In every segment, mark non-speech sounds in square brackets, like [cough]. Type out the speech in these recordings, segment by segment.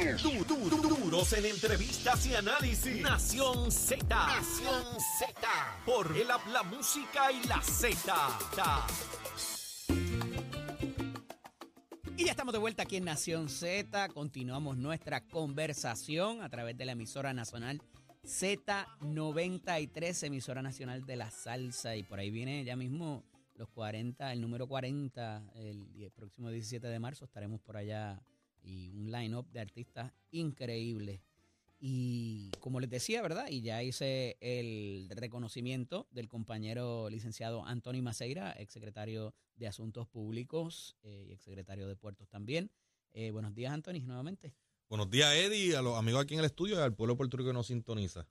Du- du- du- duros en entrevistas y análisis. Nación Z. Nación Z. Por el habla música y la Z. Y ya estamos de vuelta aquí en Nación Z. Continuamos nuestra conversación a través de la emisora nacional Z93, emisora nacional de la salsa. Y por ahí viene ya mismo los 40, el número 40, el, y el próximo 17 de marzo estaremos por allá y un line-up de artistas increíbles. Y como les decía, ¿verdad? Y ya hice el reconocimiento del compañero licenciado Anthony Maceira, exsecretario de Asuntos Públicos eh, y exsecretario de Puertos también. Eh, buenos días, Anthony, nuevamente. Buenos días, Eddie, a los amigos aquí en el estudio y al pueblo de Puerto Rico que nos sintoniza.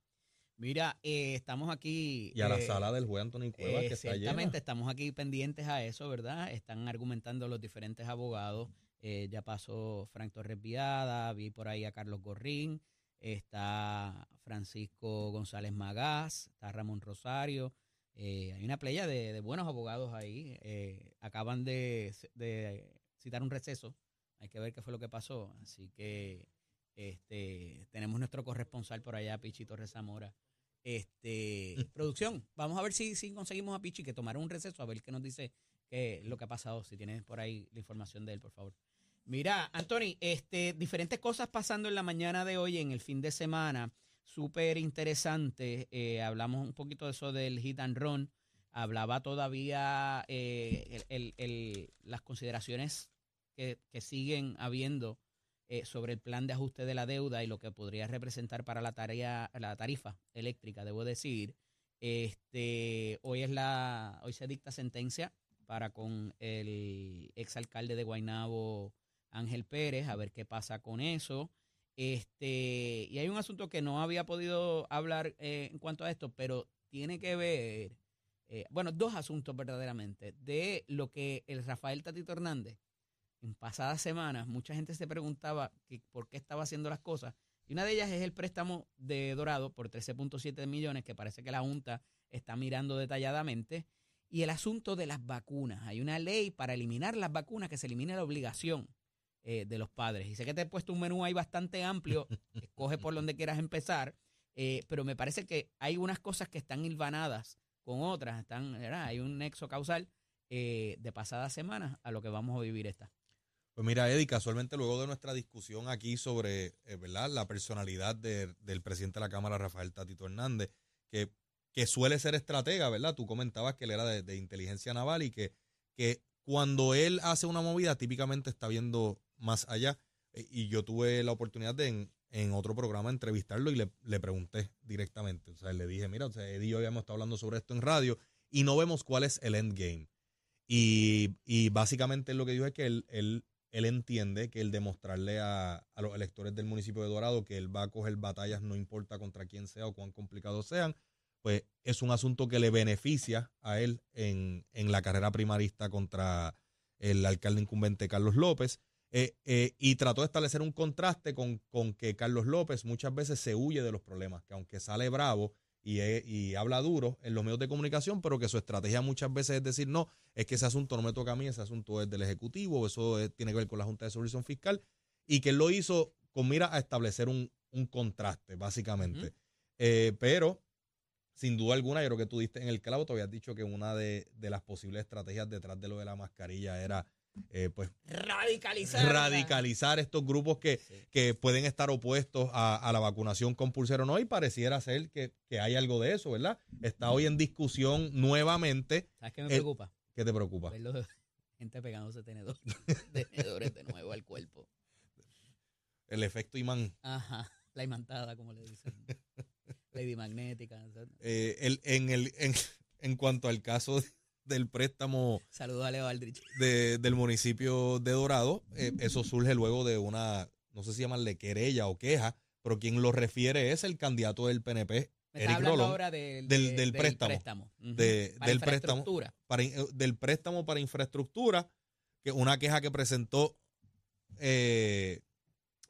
Mira, eh, estamos aquí. Y a la eh, sala del juez Anthony Cuevas, que está llena. estamos aquí pendientes a eso, ¿verdad? Están argumentando los diferentes abogados. Eh, ya pasó Frank Torres Viada, vi por ahí a Carlos Gorrín, está Francisco González Magás, está Ramón Rosario. Eh, hay una playa de, buenos abogados ahí. Eh, acaban de, de citar un receso. Hay que ver qué fue lo que pasó. Así que este, tenemos nuestro corresponsal por allá, Pichi Torres Zamora. Este, producción, vamos a ver si, si conseguimos a Pichi que tomara un receso, a ver qué nos dice qué es lo que ha pasado. Si tienes por ahí la información de él, por favor. Mira, Anthony, este, diferentes cosas pasando en la mañana de hoy, en el fin de semana, súper interesante. Eh, hablamos un poquito de eso del hit and run. Hablaba todavía eh, el- el- las consideraciones que, que siguen habiendo eh, sobre el plan de ajuste de la deuda y lo que podría representar para la tarea, la tarifa eléctrica, debo decir. Este, hoy es la, hoy se dicta sentencia para con el exalcalde de Guaynabo, Ángel Pérez, a ver qué pasa con eso. Este, y hay un asunto que no había podido hablar eh, en cuanto a esto, pero tiene que ver, eh, bueno, dos asuntos verdaderamente, de lo que el Rafael Tatito Hernández en pasadas semanas, mucha gente se preguntaba que por qué estaba haciendo las cosas. Y una de ellas es el préstamo de Dorado por 13.7 millones, que parece que la Junta está mirando detalladamente. Y el asunto de las vacunas. Hay una ley para eliminar las vacunas, que se elimine la obligación eh, de los padres. Y sé que te he puesto un menú ahí bastante amplio, [laughs] escoge por donde quieras empezar, eh, pero me parece que hay unas cosas que están hilvanadas con otras, están, ¿verdad? hay un nexo causal eh, de pasadas semanas a lo que vamos a vivir esta. Pues mira, Eddie, casualmente luego de nuestra discusión aquí sobre ¿verdad? la personalidad de- del presidente de la Cámara, Rafael Tatito Hernández, que, que suele ser estratega, ¿verdad? Tú comentabas que él era de, inteligencia naval y que, que cuando él hace una movida típicamente está viendo más allá. Eh, Y yo tuve la oportunidad de en, en otro programa entrevistarlo y le, le pregunté directamente. O sea, le dije, mira, o sea, Eddie y yo habíamos estado hablando sobre esto en radio y no vemos cuál es el endgame. Y, y básicamente lo que dijo es que él, él, él entiende que el demostrarle a, a los electores del municipio de Dorado que él va a coger batallas no importa contra quién sea o cuán complicados sean, pues es un asunto que le beneficia a él en, en la carrera primarista contra el alcalde incumbente Carlos López. Eh, eh, y trató de establecer un contraste con, con que Carlos López muchas veces se huye de los problemas, que aunque sale bravo y, eh, y habla duro en los medios de comunicación, pero que su estrategia muchas veces es decir, no, es que ese asunto no me toca a mí, ese asunto es del Ejecutivo, eso es- tiene que ver con la Junta de Supervisión Fiscal, y que él lo hizo con mira a establecer un, un contraste, básicamente. Eh, pero, sin duda alguna, yo creo que tú diste en el clavo, te habías dicho que una de, de las posibles estrategias detrás de lo de la mascarilla era, eh, pues, Radicalizar. radicalizar estos grupos que, Sí. que pueden estar opuestos a, a la vacunación compulsoria o no, y pareciera ser que, que hay algo de eso, ¿verdad? Está hoy en discusión nuevamente. ¿Sabes qué me El- preocupa? ¿Qué te preocupa? Gente pegándose tenedores, [laughs] tenedores de nuevo al cuerpo. El efecto imán. Ajá, la imantada, como le dicen. Lady Magnética. Eh, el- en, el, en, [laughs] en cuanto al caso del préstamo Saludos a Leo Aldrich. de- del municipio de Dorado, eh, eso surge luego de una, no sé si llamarle querella o queja, pero quien lo refiere es el candidato del PNP, Me Eric está hablando Rolón, ahora del, del- de- del préstamo. Ujú. de- Para del préstamo. para, eh, del préstamo para infraestructura, que una queja que presentó eh,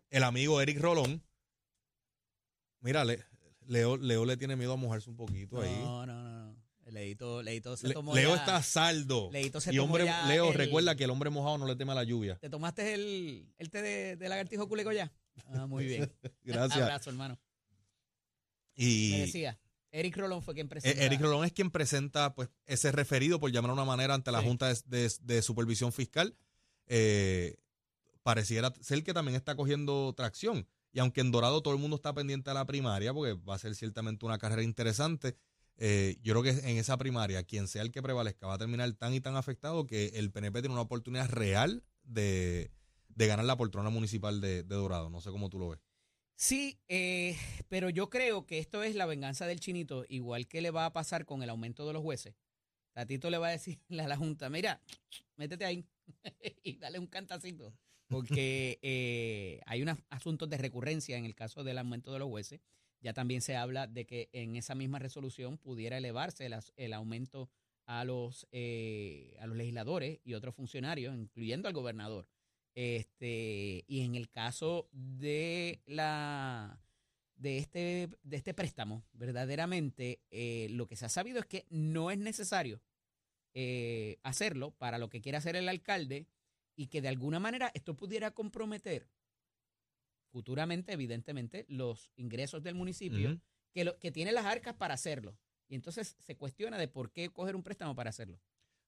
el amigo Eric Rolón. Mira, Le- Leo, Leo le tiene miedo a mojarse un poquito ahí. No, no, no. Leito, Leito se tomó Leo ya- está a saldo. Leito se y tomó hombre, ya Leo, el- recuerda que el hombre mojado no le teme a la lluvia. ¿Te tomaste el, el té de, de lagartijo culeco ya? Ah, muy bien. [laughs] Gracias. Abrazo, hermano. Y Me decía, Eric Rolón fue quien eh, presentó. Eric Rolón es quien presenta pues ese referido, por llamar de una manera, ante la Sí. Junta de, de- de Supervisión Fiscal. Eh, pareciera ser que también está cogiendo tracción. Y aunque en Dorado todo el mundo está pendiente a la primaria, porque va a ser ciertamente una carrera interesante, eh, yo creo que en esa primaria, quien sea el que prevalezca, va a terminar tan y tan afectado que el PNP tiene una oportunidad real de, de ganar la poltrona municipal de, de Dorado. No sé cómo tú lo ves. Sí, eh, pero yo creo que esto es la venganza del chinito, igual que le va a pasar con el aumento de los jueces. Tatito le va a decirle [laughs] a la Junta, mira, métete ahí [laughs] y dale un cantacito, porque eh, hay unos asuntos de recurrencia en el caso del aumento de los jueces. Ya también se habla de que en esa misma resolución pudiera elevarse el, aumento a los, eh, a los legisladores y otros funcionarios, incluyendo al gobernador. Este, y en el caso de la de este, de este préstamo, verdaderamente eh, lo que se ha sabido es que no es necesario eh, hacerlo para lo que quiere hacer el alcalde y que de alguna manera esto pudiera comprometer futuramente, evidentemente, los ingresos del municipio, que, lo, que tiene las arcas para hacerlo. Y entonces se cuestiona de por qué coger un préstamo para hacerlo.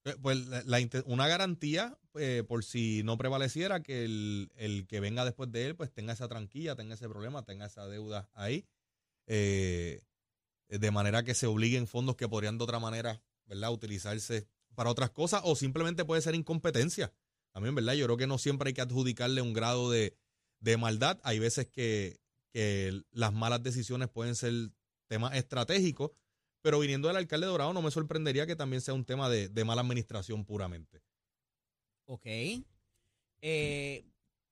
Eh, Pues la- la inte- una garantía, eh, por si no prevaleciera, que el, el que venga después de él, pues tenga esa tranquilla, tenga ese problema, tenga esa deuda ahí. eh, de manera que se obliguen fondos que podrían de otra manera, ¿verdad?, utilizarse para otras cosas, o simplemente puede ser incompetencia. También, ¿verdad? Yo creo que no siempre hay que adjudicarle un grado de, de maldad. Hay veces que, que las malas decisiones pueden ser temas estratégicos, pero viniendo del alcalde de Dorado no me sorprendería que también sea un tema de, de mala administración puramente. Ok. Eh,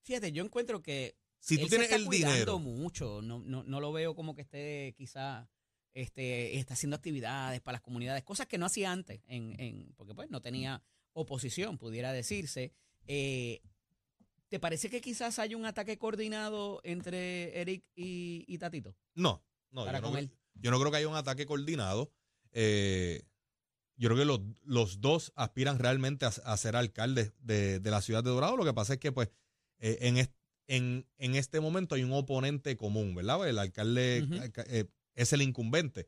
fíjate, yo encuentro que Si tú él tienes se está el cuidando dinero, mucho. No, no, no lo veo como que esté quizá este, está haciendo actividades para las comunidades, cosas que no hacía antes, en, en, porque pues no tenía oposición, pudiera decirse. Eh, ¿Te parece que quizás hay un ataque coordinado entre Eric y, y Tatito? no, no, para yo no, con creo- él. yo no creo que haya un ataque coordinado. Eh, yo creo que los, los dos aspiran realmente a, a ser alcaldes de, de la ciudad de Dorado. Lo que pasa es que, pues, eh, en, est- en, en este momento hay un oponente común, ¿verdad? El alcalde eh, eh, es el incumbente.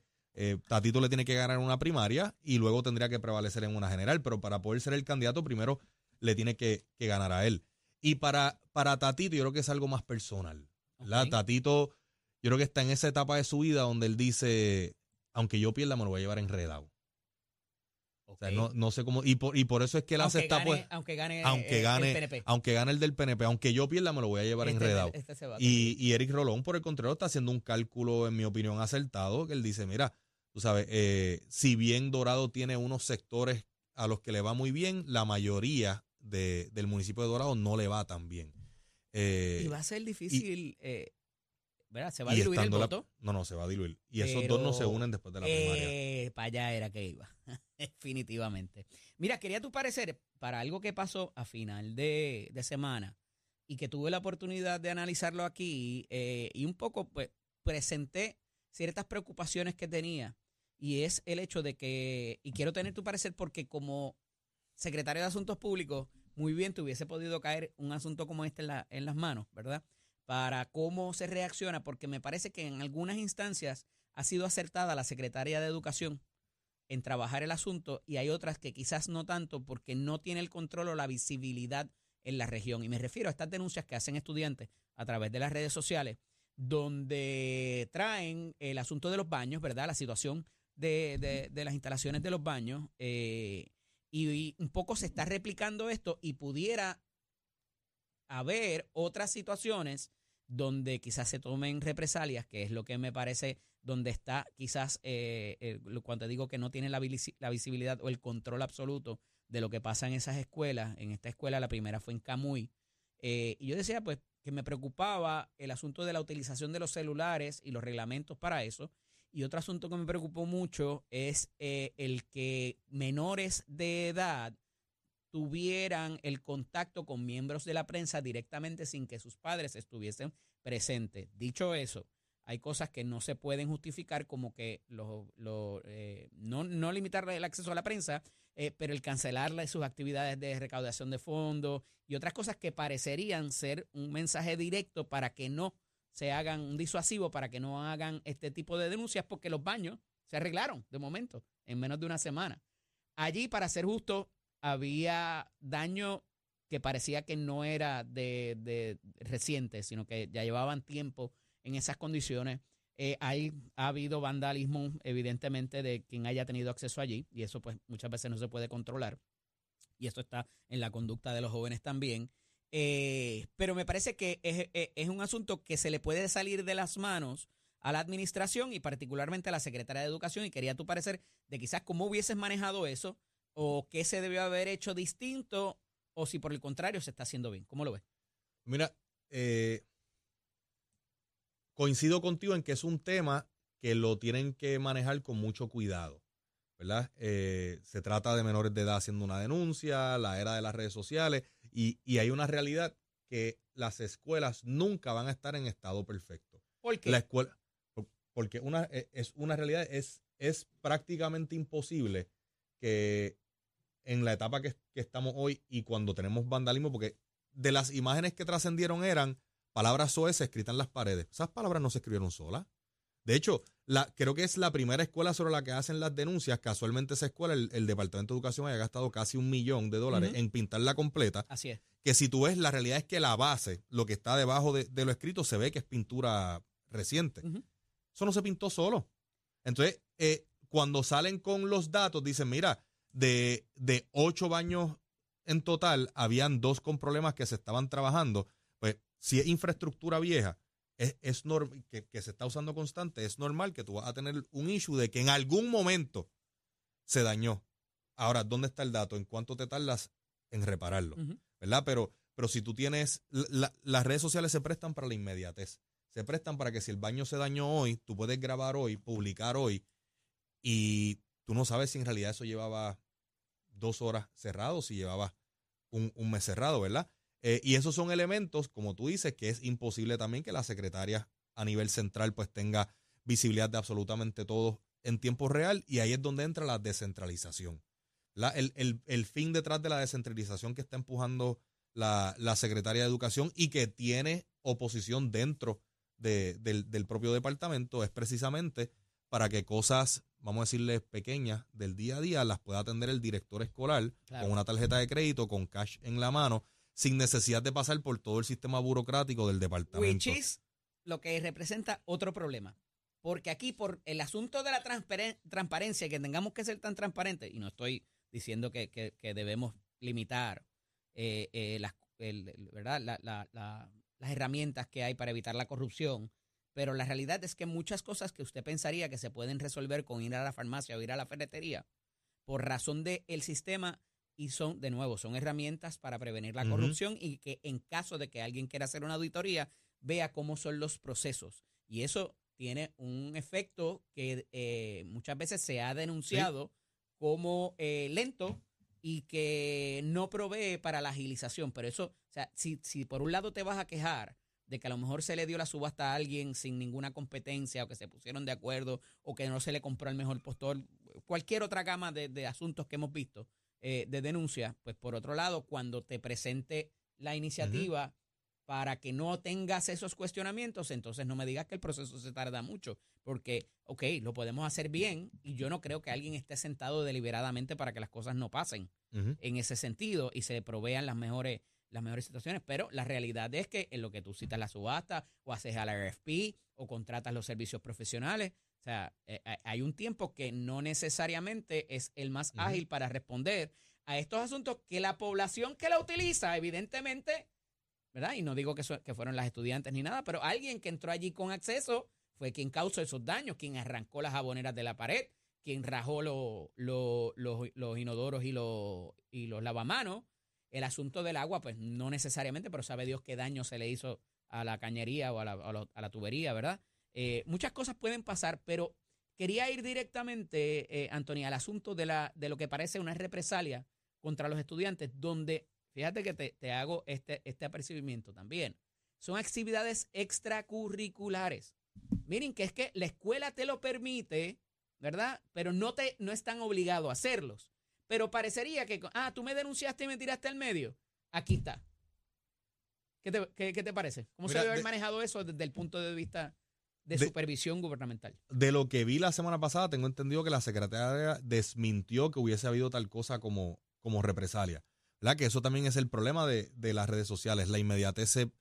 Tatito le tiene que ganar una primaria y luego tendría que prevalecer en una general, pero para poder ser el candidato primero le tiene que, que ganar a él. Y para, para Tatito yo creo que es algo más personal. Tatito yo creo que está en esa etapa de su vida donde él dice, aunque yo pierda me lo voy a llevar enredado. O sea, no, no sé cómo, y por, y por eso es que él hace aunque esta, gane, pues, aunque gane, aunque eh, gane- el PNP. aunque gane el del PNP, aunque yo pierda me lo voy a llevar Este- enredado. este se va Y, y Eric Rolón, por el contrario, está haciendo un cálculo, en mi opinión, acertado, que él dice, mira, tú sabes, eh, si bien Dorado tiene unos sectores a los que le va muy bien, la mayoría de- del municipio de Dorado no le va tan bien. Eh, Y va a ser difícil, eh, ¿verdad? Se va a diluir el la- voto. no, no, se va a diluir. Y esos dos no se unen después de la primaria. para allá era que iba, [laughs] definitivamente. Mira, quería tu parecer para algo que pasó a final de, de semana y que tuve la oportunidad de analizarlo aquí eh, y un poco pues presenté ciertas preocupaciones que tenía y es el hecho de que, y quiero tener tu parecer porque como secretario de Asuntos Públicos, muy bien te hubiese podido caer un asunto como este en, la- en las manos, ¿verdad? Para cómo se reacciona, porque me parece que en algunas instancias ha sido acertada la secretaria de Educación en trabajar el asunto y hay otras que quizás no tanto porque no tiene el control o la visibilidad en la región. Y me refiero a estas denuncias que hacen estudiantes a través de las redes sociales, donde traen el asunto de los baños, ¿verdad? La situación de, de- de las instalaciones de los baños. eh, y, un poco se está replicando esto y pudiera haber otras situaciones donde quizás se tomen represalias, que es lo que me parece donde está quizás, eh, eh, cuando digo que no tiene la visibilidad o el control absoluto de lo que pasa en esas escuelas. En esta escuela, la primera fue en Camuy. eh, y yo decía, pues, que me preocupaba el asunto de la utilización de los celulares y los reglamentos para eso. Y otro asunto que me preocupó mucho es eh, el que menores de edad tuvieran el contacto con miembros de la prensa directamente sin que sus padres estuviesen presentes. Dicho eso, hay cosas que no se pueden justificar como que eh, no, no limitar el acceso a la prensa, eh, pero el cancelarle sus actividades de recaudación de fondos y otras cosas que parecerían ser un mensaje directo para que no se hagan un disuasivo para que no hagan este tipo de denuncias porque los baños se arreglaron de momento en menos de una semana. Allí, para ser justo, había daño que parecía que no era de, de reciente, sino que ya llevaban tiempo en esas condiciones. Eh, hay, ha habido vandalismo, evidentemente, de quien haya tenido acceso allí, y eso pues muchas veces no se puede controlar. Y esto está en la conducta de los jóvenes también. Eh, pero me parece que es, es, un asunto que se le puede salir de las manos a la administración y particularmente a la secretaria de Educación. Y quería tu parecer de quizás cómo hubieses manejado eso o qué se debió haber hecho distinto o si por el contrario se está haciendo bien. ¿Cómo lo ves? Mira, eh, coincido contigo en que es un tema que lo tienen que manejar con mucho cuidado. ¿Verdad? Eh, se trata de menores de edad haciendo una denuncia, la era de las redes sociales, y, hay una realidad que las escuelas nunca van a estar en estado perfecto. ¿Por qué? La escuela, porque una, e, es una realidad, es, es prácticamente imposible que en la etapa que, que estamos hoy y cuando tenemos vandalismo, porque de las imágenes que trascendieron eran palabras soez escritas en las paredes. Esas palabras no se escribieron solas. De hecho, la, creo que es la primera escuela sobre la que hacen las denuncias. Casualmente esa escuela, el, Departamento de Educación haya gastado casi un millón de dólares en pintarla completa. Así es. Que si tú ves, la realidad es que la base, lo que está debajo de, lo escrito, se ve que es pintura reciente. Eso no se pintó solo. Entonces, eh, cuando salen con los datos, dicen, mira, de, de ocho baños en total, habían dos con problemas que se estaban trabajando. Pues si es infraestructura vieja es, es que, que, se está usando constante, es normal que tú vas a tener un issue de que en algún momento se dañó. Ahora, ¿dónde está el dato? ¿En cuánto te tardas en repararlo? ¿Verdad? Pero, pero si tú tienes, las redes sociales se prestan para la inmediatez. Se prestan para que si el baño se dañó hoy, tú puedes grabar hoy, publicar hoy, y tú no sabes si en realidad eso llevaba dos horas cerrado, si llevaba un, un mes cerrado, ¿verdad? Eh, y esos son elementos, como tú dices, que es imposible también que la secretaria a nivel central pues tenga visibilidad de absolutamente todo en tiempo real y ahí es donde entra la descentralización. el, fin detrás de la descentralización que está empujando la, secretaria de Educación y que tiene oposición dentro del, propio departamento es precisamente para que cosas, vamos a decirles, pequeñas del día a día las pueda atender el director escolar con una tarjeta de crédito, con cash en la mano sin necesidad de pasar por todo el sistema burocrático del departamento. Which is lo que representa otro problema. Porque aquí, por el asunto de la transparencia, que tengamos que ser tan transparentes, y no estoy diciendo que, debemos limitar eh, eh, las, herramientas que hay para evitar la corrupción, pero la realidad es que muchas cosas que usted pensaría que se pueden resolver con ir a la farmacia o ir a la ferretería, por razón del el sistema y son, de nuevo, son herramientas para prevenir la corrupción y que en caso de que alguien quiera hacer una auditoría, vea cómo son los procesos. Y eso tiene un efecto que eh, muchas veces se ha denunciado como eh, lento y que no provee para la agilización. Pero eso, o sea, si, si por un lado te vas a quejar de que a lo mejor se le dio la subasta a alguien sin ninguna competencia o que se pusieron de acuerdo o que no se le compró el mejor postor, cualquier otra gama de, de asuntos que hemos visto, eh, de denuncia, pues por otro lado, cuando te presente la iniciativa para que no tengas esos cuestionamientos, entonces no me digas que el proceso se tarda mucho, porque, ok, lo podemos hacer bien y yo no creo que alguien esté sentado deliberadamente para que las cosas no pasen en ese sentido y se provean las mejores las mejores situaciones, pero la realidad es que en lo que tú citas la subasta o haces al RFP o contratas los servicios profesionales, o sea, eh, hay un tiempo que no necesariamente es el más ágil para responder a estos asuntos que la población que la utiliza, evidentemente, ¿verdad? Y no digo que, que fueron las estudiantes ni nada, pero alguien que entró allí con acceso fue quien causó esos daños, quien arrancó las jaboneras de la pared, quien rajó los inodoros y, y los lavamanos. El asunto del agua, pues no necesariamente, pero sabe Dios qué daño se le hizo a la cañería o a la, a la tubería, ¿verdad? Eh, muchas cosas pueden pasar, pero quería ir directamente, eh, Antonia, al asunto de, la, de lo que parece una represalia contra los estudiantes, donde, fíjate que te, hago este, este apercibimiento también, son actividades extracurriculares. Miren que es que la escuela te lo permite, ¿verdad? Pero no, te, no están obligados a hacerlos. Pero parecería que, ah, tú me denunciaste y me tiraste al medio. Aquí está. ¿Qué te, qué- qué te parece? ¿Cómo Mira, se debe haber manejado eso desde el punto de vista de, De- supervisión gubernamental? De lo que vi la semana pasada, tengo entendido que la secretaria desmintió que hubiese habido tal cosa como, como represalia. ¿Verdad? Que eso también es el problema de, de las redes sociales. La inmediatez se,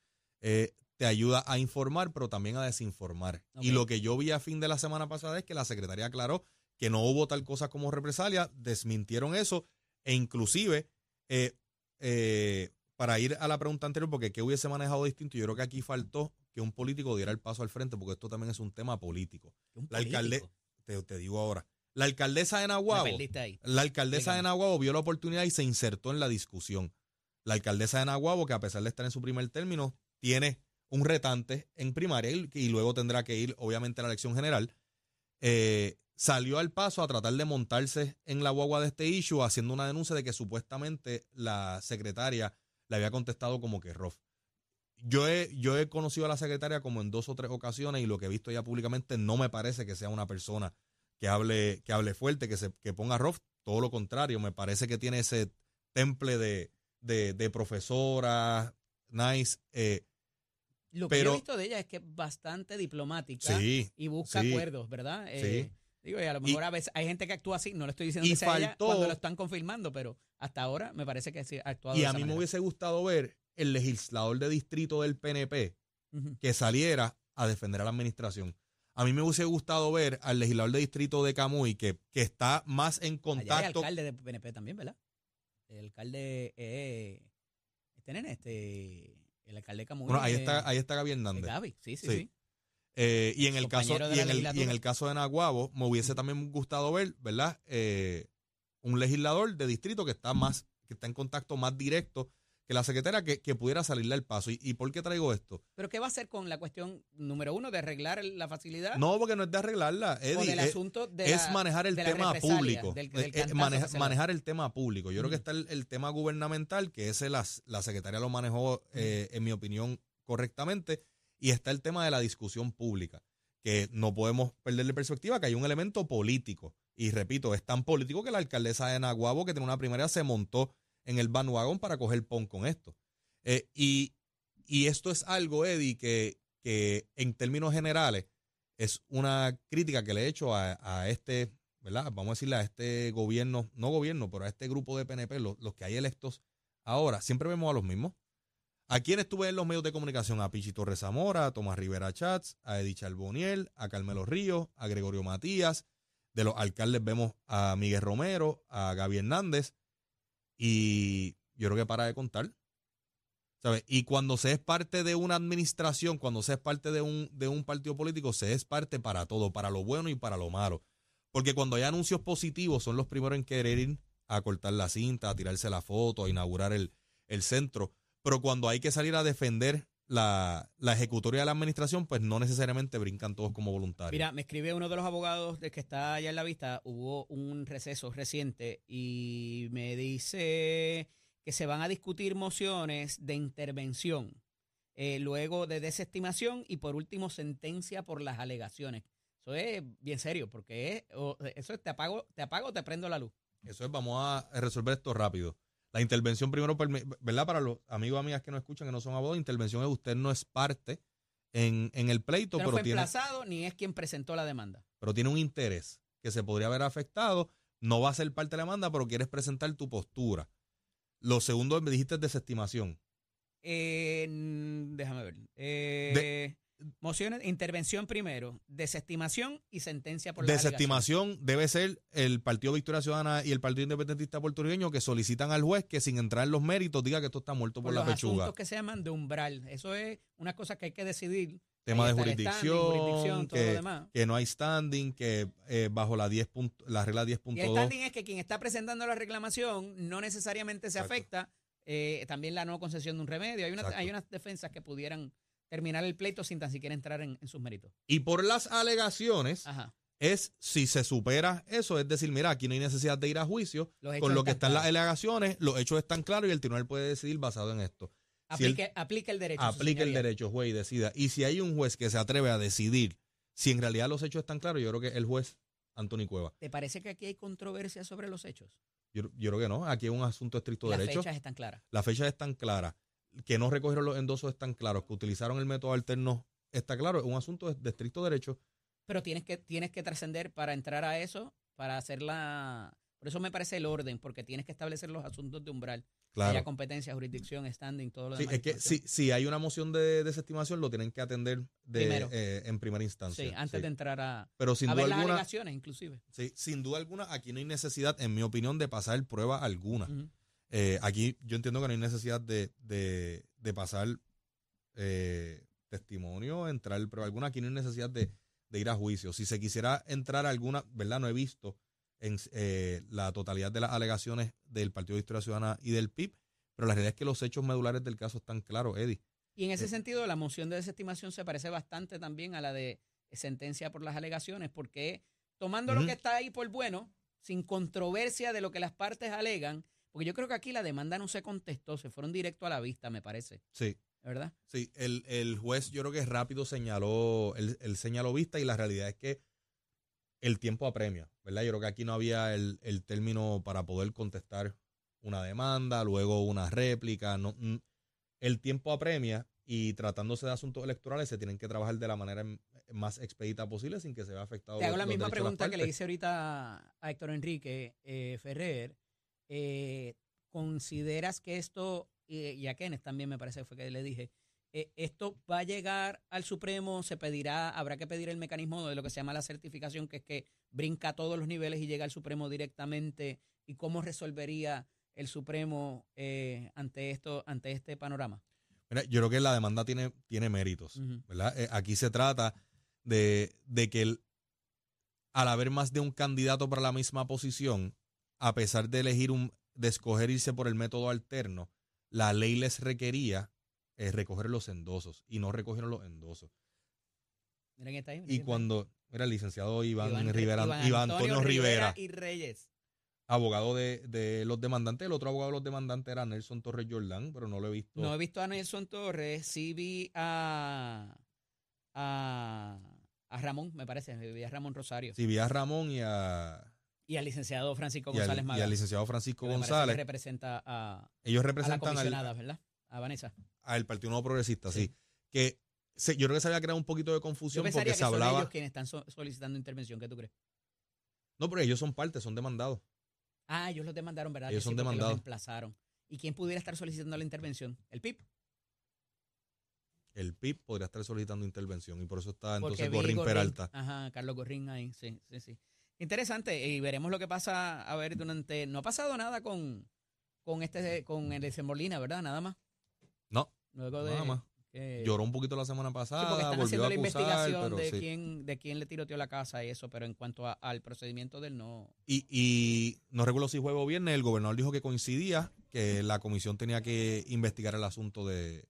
eh, te ayuda a informar, pero también a desinformar. Y lo que yo vi a fin de la semana pasada es que la secretaria aclaró que no hubo tal cosa como represalia, desmintieron eso, e inclusive, eh, eh, para ir a la pregunta anterior, porque ¿qué hubiese manejado distinto? Yo creo que aquí faltó que un político diera el paso al frente, porque esto también es un tema político. Un La alcalde- político. Te, te digo ahora. La alcaldesa de Nahuabo, la alcaldesa de. Nahuabo vio la oportunidad y se insertó en la discusión. La alcaldesa de Nahuabo, que a pesar de estar en su primer término, tiene un retante en primaria y, y luego tendrá que ir, obviamente, a la elección general, eh, salió al paso a tratar de montarse en la guagua de este issue, haciendo una denuncia de que supuestamente la secretaria le había contestado como que rough. Yo he, yo he conocido a la secretaria como en dos o tres ocasiones y lo que he visto ya públicamente no me parece que sea una persona que hable, que hable fuerte, que se que ponga rough, todo lo contrario, me parece que tiene ese temple de, de, de profesora, nice. eh, Lo que yo he visto de ella es que es bastante diplomática sí, y busca sí. acuerdos, ¿verdad? Eh, Digo, y a lo mejor a veces hay gente que actúa así, no le estoy diciendo que sea ella faltó- cuando lo están confirmando, pero hasta ahora me parece que sí ha actuado y de a mí me hubiese gustado ver el legislador de distrito del PNP que saliera a defender a la administración. A mí me hubiese gustado ver al legislador de distrito de Camuy que, que está más en Allá hay contacto. alcalde de PNP también, ¿verdad? El alcalde, eh, este nene, este, el alcalde de Camuy. Bueno, ahí está, ahí está Gaby Hernández. Gaby, sí, sí, Sí. sí. Eh, y en el caso y en el, y en el caso de Naguabo me hubiese también gustado ver, ¿verdad? Eh, un legislador de distrito que está más que está en contacto más directo que la secretaria que, que pudiera salirle al paso. ¿Y, ¿Y por qué traigo esto? Pero ¿qué va a hacer con la cuestión número uno de arreglar la facilidad? No, porque no es de arreglarla, o Eddie. del es- asunto de es la- manejar el de la tema público. del- del maneja- manejar el tema público. Yo creo que está el, el tema gubernamental, que ese las, la secretaria lo manejó, eh, en mi opinión, correctamente. Y está el tema de la discusión pública, que no podemos perderle perspectiva que hay un elemento político. Y repito, es tan político que la alcaldesa de Naguabo, que tiene una primaria, se montó en el bandwagon para coger pon con esto. Eh, y, y esto es algo, Eddie, que, que en términos generales es una crítica que le he hecho a, a este, ¿verdad? Vamos a decirle a este gobierno, no gobierno, pero a este grupo de PNP, los, los que hay electos ahora, siempre vemos a los mismos. ¿A quién estuve en los medios de comunicación? A Pichi Torres Zamora, a Tomás Rivera Chats, a Edith Charboniel, a Carmelo Ríos, a Gregorio Matías. De los alcaldes vemos a Miguel Romero, a Gaby Hernández. Y yo creo que para de contar. ¿Sabes? Y cuando se es parte de una administración, cuando se es parte de un, de un partido político, se es parte para todo, para lo bueno y para lo malo. Porque cuando hay anuncios positivos, son los primeros en querer ir a cortar la cinta, a tirarse la foto, a inaugurar el, el centro. Pero cuando hay que salir a defender la, la ejecutoria de la administración, pues no necesariamente brincan todos como voluntarios. Mira, me escribe uno de los abogados de que está allá en la vista. Hubo un receso reciente y me dice que se van a discutir mociones de intervención, eh, luego de desestimación y por último sentencia por las alegaciones. Eso es bien serio, porque es, eso es te apago, te apago o te prendo la luz. Eso es, vamos a resolver esto rápido. La intervención primero, ¿verdad? Para los amigos y amigas que no escuchan, que no son abogados, intervención es usted no es parte en, en el pleito, Usted no pero fue tiene, emplazado ni es quien presentó la demanda. pero tiene un interés que se podría haber afectado. No va a ser parte de la demanda, pero quieres presentar tu postura. Lo segundo, me dijiste desestimación. Eh, déjame ver. Eh, mociones, intervención primero, desestimación y sentencia por alegaciones. Desestimación debe ser el Partido Victoria Ciudadana y el Partido Independentista Puertorriqueño que solicitan al juez que sin entrar en los méritos diga que esto está muerto por, por la los pechuga. asuntos que se llaman de umbral. Eso es una cosa que hay que decidir. Tema de jurisdicción, jurisdicción, que, demás. que no hay standing, que eh, bajo la 10 punto- la regla Y el 10.2 standing es que quien está presentando la reclamación no necesariamente se Exacto. afecta. eh, también la no concesión de un remedio. Hay, una, hay unas defensas que pudieran terminar el pleito sin tan siquiera entrar en, en sus méritos. Y por las alegaciones Ajá. es si se supera eso, es decir, mira, aquí no hay necesidad de ir a juicio, con lo que están las alegaciones, los hechos están claros y el tribunal puede decidir basado en esto. Si él Aplique, aplique el derecho. aplica el derecho, juez, y decida. Y si hay un juez que se atreve a decidir si en realidad los hechos están claros, yo creo que el juez Anthony Cueva. ¿Te parece que aquí hay controversia sobre los hechos? Yo, yo creo que no, aquí es un asunto estricto de Las derecho. fechas están claras. Las fechas están claras. Que no recogieron los endosos están claros, que utilizaron el método alterno está claro, es un asunto de, estricto derecho. Pero tienes que, tienes que trascender para entrar a eso, para hacer la... Por eso me parece el orden, porque tienes que establecer los asuntos de umbral. Claro. Haya competencia, jurisdicción, standing, todo lo sí, demás. Es que si, si, hay una moción de desestimación, lo tienen que atender de, eh, en primera instancia. Sí, antes de entrar a, Pero sin a duda ver alguna, las alegaciones, inclusive. Sí, sin duda alguna, aquí no hay necesidad, en mi opinión, de pasar prueba alguna. Eh, aquí yo entiendo que no hay necesidad de, de, de pasar eh, testimonio, entrar prueba alguna. Aquí no hay necesidad de, ir a juicio. Si se quisiera entrar alguna, ¿verdad? No he visto en eh, la totalidad de las alegaciones del Partido de Historia Ciudadana y del PIB, pero la realidad es que los hechos medulares del caso están claros, Eddie. Y en ese sentido, la moción de desestimación se parece bastante también a la de sentencia por las alegaciones, porque tomando lo que está ahí por bueno, sin controversia de lo que las partes alegan, porque yo creo que aquí la demanda no se contestó, se fueron directo a la vista, me parece. Sí. ¿Verdad? Sí, el, el juez yo creo que rápido señaló, el señaló vista y la realidad es que el tiempo apremia, ¿verdad? Yo creo que aquí no había el, el término para poder contestar una demanda, luego una réplica, no, el tiempo apremia y tratándose de asuntos electorales se tienen que trabajar de la manera más expedita posible sin que se vea afectado. Te hago la misma pregunta que le hice ahorita a Héctor Enrique eh, Ferrer. Eh, ¿Consideras que esto, y, a Kenneth también me parece que fue que le dije, eh, esto va a llegar al Supremo, se pedirá, habrá que pedir el mecanismo de lo que se llama la certificación, que es que brinca a todos los niveles y llega al Supremo directamente, y cómo resolvería el Supremo ante esto, ante este panorama? Mira, yo creo que la demanda tiene, tiene méritos, ¿verdad? aquí se trata de, de que el, al haber más de un candidato para la misma posición, a pesar de elegir un, de escoger irse por el método alterno, la ley les requería eh, recoger los endosos y no recogieron los endosos. Miren está ahí, y cuando era el licenciado Iván, Rivera, Iván, Antonio, Rivera, y Reyes. Abogado de, de, los demandantes. El otro abogado de los demandantes era Nelson Torres Jordán, pero no lo he visto. No he visto a Nelson Torres, sí vi a, a, a Ramón, me parece, vi a Ramón Rosario. Sí, vi a Ramón y a y al licenciado Francisco González Y al licenciado Francisco que González. representa a, ellos representan a la ¿verdad? A Vanessa. Al Partido Nuevo Progresista, sí. Que yo creo que se había creado un poquito de confusión porque que se hablaba. ellos quienes están solicitando intervención, ¿qué tú crees? No, pero ellos son parte, son demandados. Ah, ellos los demandaron, ¿verdad? Ellos son demandados. emplazaron. ¿Y quién pudiera estar solicitando la intervención? ¿El PIB? El PIB podría estar solicitando intervención y por eso está entonces Gorrín, Gorrín Peralta. Ajá, Carlos Gorrín ahí, sí, sí, sí. Interesante, y veremos lo que pasa, a ver, durante, no ha pasado nada con, con este, con el de Molina, ¿verdad? Nada más. No, Luego de, nada más. Lloró un poquito la semana pasada, sí, porque están volvió haciendo a la investigación de, quién, de quién le tiroteó la casa y eso, pero en cuanto al procedimiento del no. Y, y no recuerdo si jueves o viernes, el gobernador dijo que coincidía, que la comisión tenía que investigar el asunto de,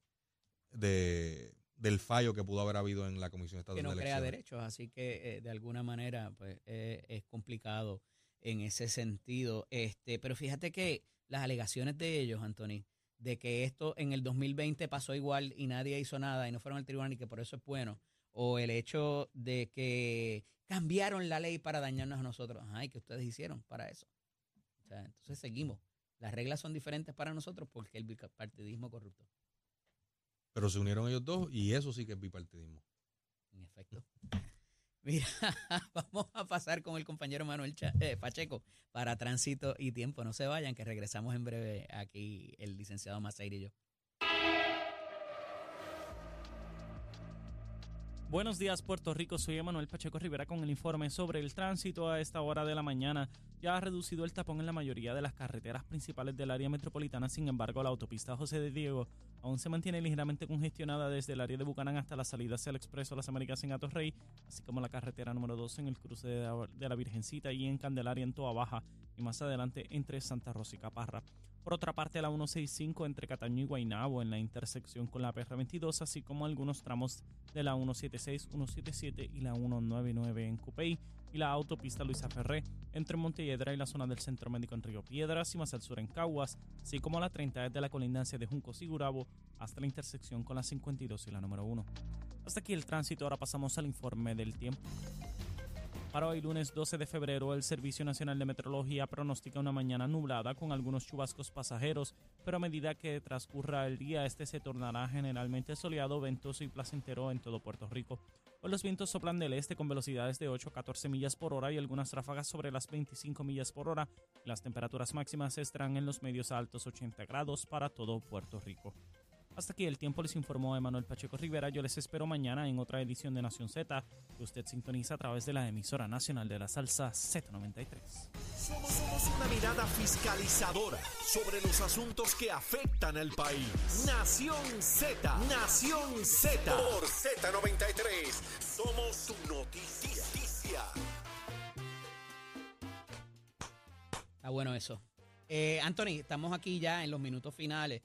de del fallo que pudo haber habido en la Comisión Estatal que no de crea derechos, así que eh, de alguna manera pues eh, es complicado en ese sentido. Este, pero fíjate que las alegaciones de ellos, Anthony, de que esto en el 2020 pasó igual y nadie hizo nada y no fueron al tribunal y que por eso es bueno, o el hecho de que cambiaron la ley para dañarnos a nosotros, ay, que ustedes hicieron para eso. O sea, entonces seguimos. Las reglas son diferentes para nosotros porque el bipartidismo corrupto. Pero se unieron ellos dos y eso sí que es bipartidismo. En efecto. [laughs] Mira, [laughs] vamos a pasar con el compañero Manuel eh, Pacheco para tránsito y tiempo. No se vayan, que regresamos en breve aquí el licenciado Maceir y yo. Buenos días Puerto Rico, soy Emanuel Pacheco Rivera con el informe sobre el tránsito a esta hora de la mañana. Ya ha reducido el tapón en la mayoría de las carreteras principales del área metropolitana, sin embargo la autopista José de Diego aún se mantiene ligeramente congestionada desde el área de Bucanán hasta la salida hacia el Expreso Las Américas en Atorrey, así como la carretera número 2 en el cruce de la Virgencita y en Candelaria en Toa Baja y más adelante entre Santa Rosa y Caparra. Por otra parte, la 165 entre Cataño y Guaynabo en la intersección con la PR22, así como algunos tramos de la 176, 177 y la 199 en Cupey y la autopista Luisa Ferré entre Montelledra y la zona del Centro Médico en Río Piedras y más al sur en Caguas, así como la 30 desde la colindancia de Juncos y Gurabo hasta la intersección con la 52 y la número 1. Hasta aquí el tránsito, ahora pasamos al informe del tiempo. Para hoy lunes 12 de febrero, el Servicio Nacional de Meteorología pronostica una mañana nublada con algunos chubascos pasajeros, pero a medida que transcurra el día, este se tornará generalmente soleado, ventoso y placentero en todo Puerto Rico. Hoy los vientos soplan del este con velocidades de 8 a 14 millas por hora y algunas ráfagas sobre las 25 millas por hora. Las temperaturas máximas estarán en los medios altos 80 grados para todo Puerto Rico. Hasta aquí el tiempo les informó Emanuel Pacheco Rivera. Yo les espero mañana en otra edición de Nación Z, que usted sintoniza a través de la emisora nacional de la salsa Z93. Somos, somos una mirada fiscalizadora sobre los asuntos que afectan al país. Nación Z, Nación Z. Por Z93, somos su noticia. Está bueno eso. Eh, Anthony, estamos aquí ya en los minutos finales.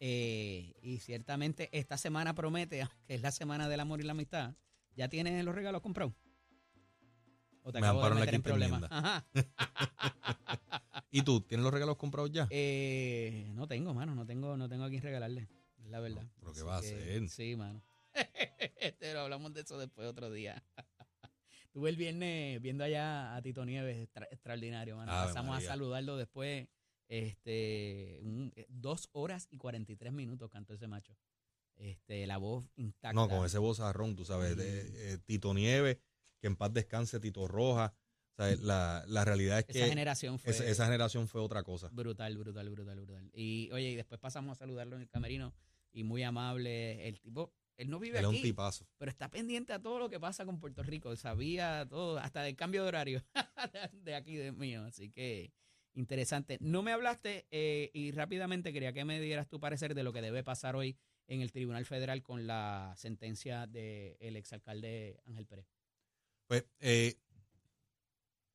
Eh, y ciertamente esta semana promete, [laughs] que es la semana del amor y la amistad. ¿Ya tienes los regalos comprados? ¿O te Me acabo de meter en problemas? Ajá. [laughs] ¿Y tú? ¿Tienes los regalos comprados ya? Eh, no tengo, mano. No tengo, no tengo a quién regalarle. Es la verdad. pero ¿qué va a hacer? Sí, mano. [laughs] Pero hablamos de eso después otro día. Tuve el viernes viendo allá a Tito Nieves, extra- extraordinario, mano. Pasamos María. a saludarlo después. Este, un- eh, dos horas y 43 minutos cantó ese macho. Este, la voz intacta. No, con ese bozarrón, tú sabes, de, eh, Tito Nieves, que en paz descanse Tito Roja. O sea, la, la realidad es Esa que generación fue esa, esa generación fue otra cosa. brutal, brutal, brutal, brutal. Y oye, y después pasamos a saludarlo en el camerino y muy amable. El tipo, él no vive Él aquí. tipazo. pero está pendiente a todo lo que pasa con Puerto Rico. Sabía todo, hasta del cambio de horario [laughs] de aquí de mío. Así que interesante. No me hablaste eh, y rápidamente quería que me dieras tu parecer de lo que debe pasar hoy en el Tribunal Federal con la sentencia del exalcalde Ángel Pérez. Pues, eh,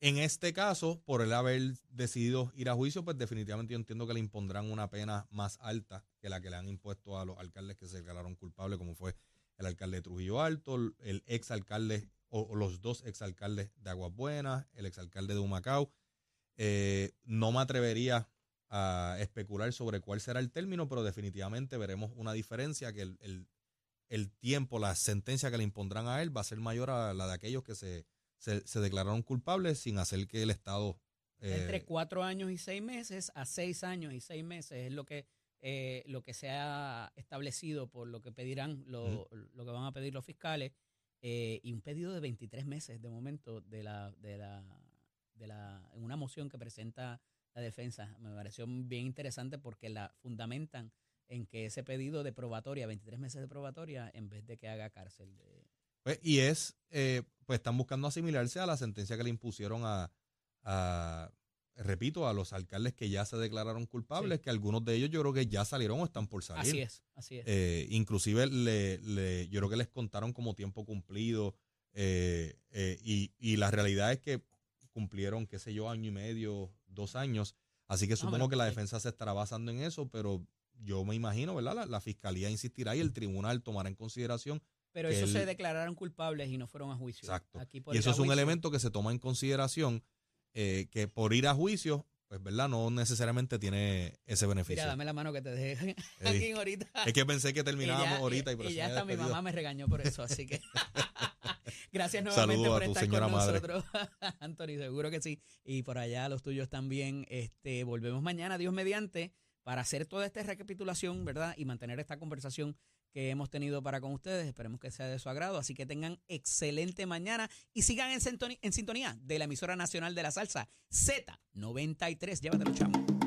en este caso, por el haber decidido ir a juicio, pues definitivamente yo entiendo que le impondrán una pena más alta que la que le han impuesto a los alcaldes que se declararon culpables, como fue el alcalde de Trujillo Alto, el exalcalde o, o los dos exalcaldes de Aguas Buenas, el exalcalde de Humacao. Eh, no me atrevería a especular sobre cuál será el término, pero definitivamente veremos una diferencia que el, el- el tiempo, la sentencia que le impondrán a él va a ser mayor a la de aquellos que se, se, se declararon culpables sin hacer que el Estado... eh, Entre cuatro años y seis meses a seis años y seis meses es lo que eh, lo que se ha establecido por lo que pedirán, lo, lo que van a pedir los fiscales, eh, y un pedido de 23 meses de momento de la, de la, de la, en una moción que presenta la defensa. Me pareció bien interesante porque la fundamentan en que ese pedido de probatoria, 23 meses de probatoria, en vez de que haga cárcel. De, pues, y es, eh, pues están buscando asimilarse a la sentencia que le impusieron a, a, repito, a los alcaldes que ya se declararon culpables, Sí. que algunos de ellos yo creo que ya salieron o están por salir. así es, así es. Eh, inclusive le, le- yo creo que les contaron como tiempo cumplido eh, eh, y, y la realidad es que cumplieron, qué sé yo, año y medio, dos años. Así que o supongo que la defensa se estará basando en eso, pero yo me imagino, ¿verdad? La, la fiscalía insistirá y el tribunal tomará en consideración. Pero esos se declararon culpables y no fueron a juicio. Exacto. Aquí por Y eso es un elemento que se toma en consideración, eh, que por ir a juicio, pues, ¿verdad? No necesariamente tiene ese beneficio. Mira, dame la mano que te dejé Ey. aquí ahorita. Es que pensé que terminábamos ya- ahorita y por y eso ya hasta mi mamá me regañó por eso, así que [laughs] gracias nuevamente Saludos por a tu estar señora con madre. nosotros, [laughs] Anthony, seguro que sí. Y por allá los tuyos también. Este, volvemos mañana, Dios mediante, para hacer toda esta recapitulación, ¿verdad? Y mantener esta conversación que hemos tenido para con ustedes. Esperemos que sea de su agrado. Así que tengan excelente mañana y sigan en, sintoni- en sintonía de la emisora nacional de la salsa Z93. Llévatelo, chamo.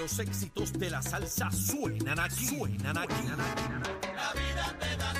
Los éxitos de la salsa suenan aquí. Suenan aquí. La vida te